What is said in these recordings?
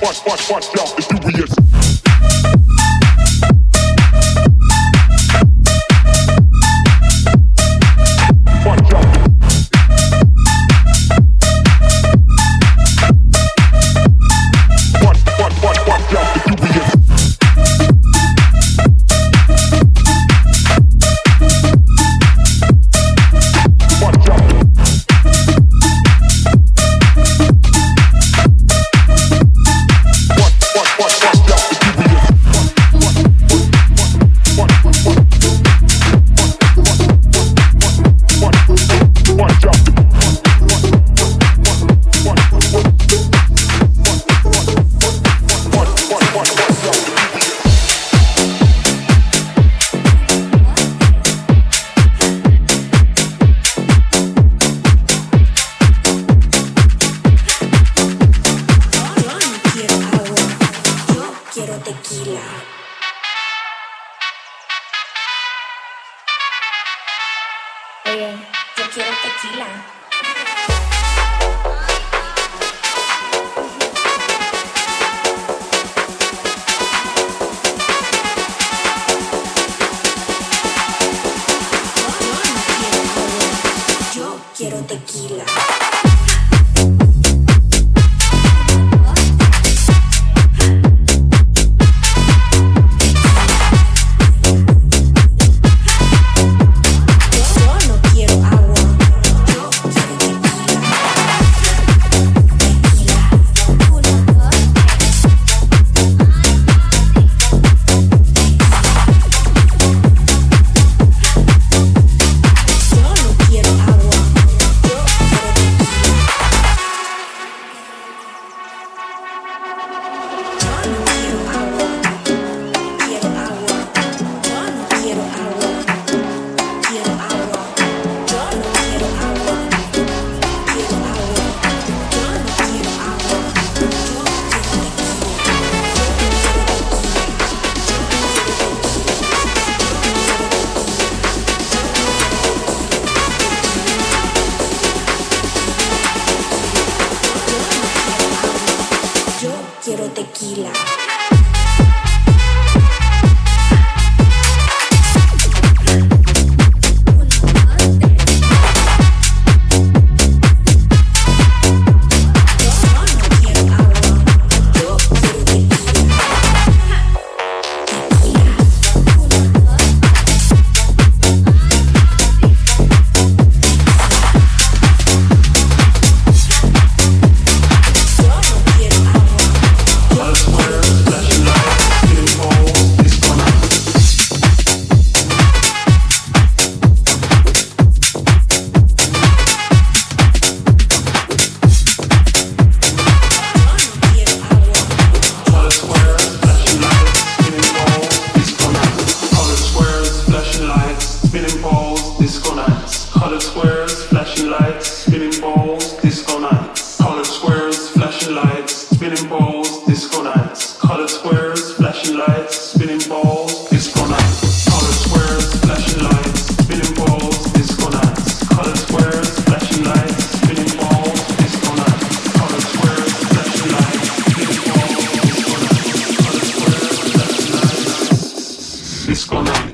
Watch, watch, watch, out, the furious. Francisco Nine.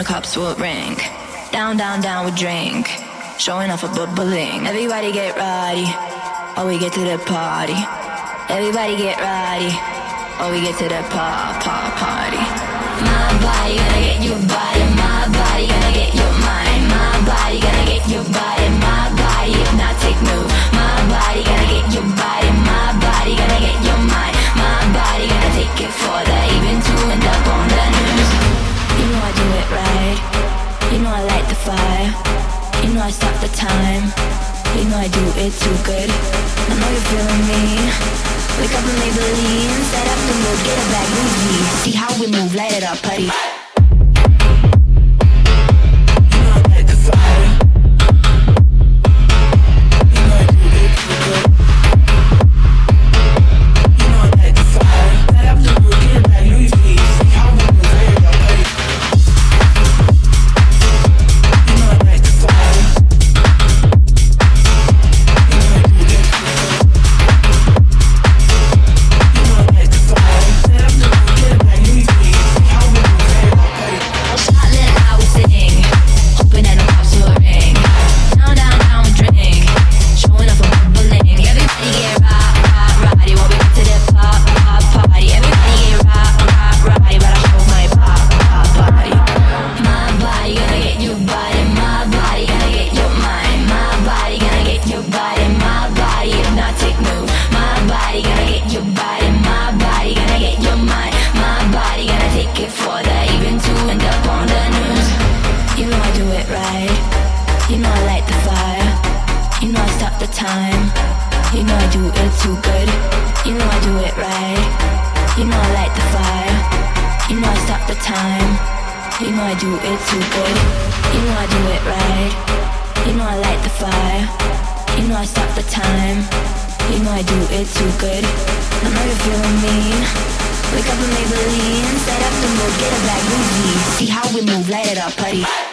the cops will ring. Down, down, down we drink. Showing off a bubbling. Everybody get ready. Oh, we get to the party. Everybody get ready. Oh, we get to the pa pa party. My body gonna get your body. My body gonna get your mind. My body gonna get your body. My body it's not take move. My body gonna get your body. My body gonna get your mind. My body gonna take it for the even to end up on the night. fly. You know I stop the time. You know I do it too good. I know you're feeling me. Wake up in Maybelline, set up the go get a bag, Louis. See how we move, light it up, putty. Time. You know I do it too good. You know I do it right. You know I light the fire. You know I stop the time. You know I do it too good. You know I do it right. You know I light the fire. You know I stop the time. You know I do it too good. I know you're feeling mean. Wake up and Maybelline. Set up the mood, get a bag, move See how we move, light it up, buddy.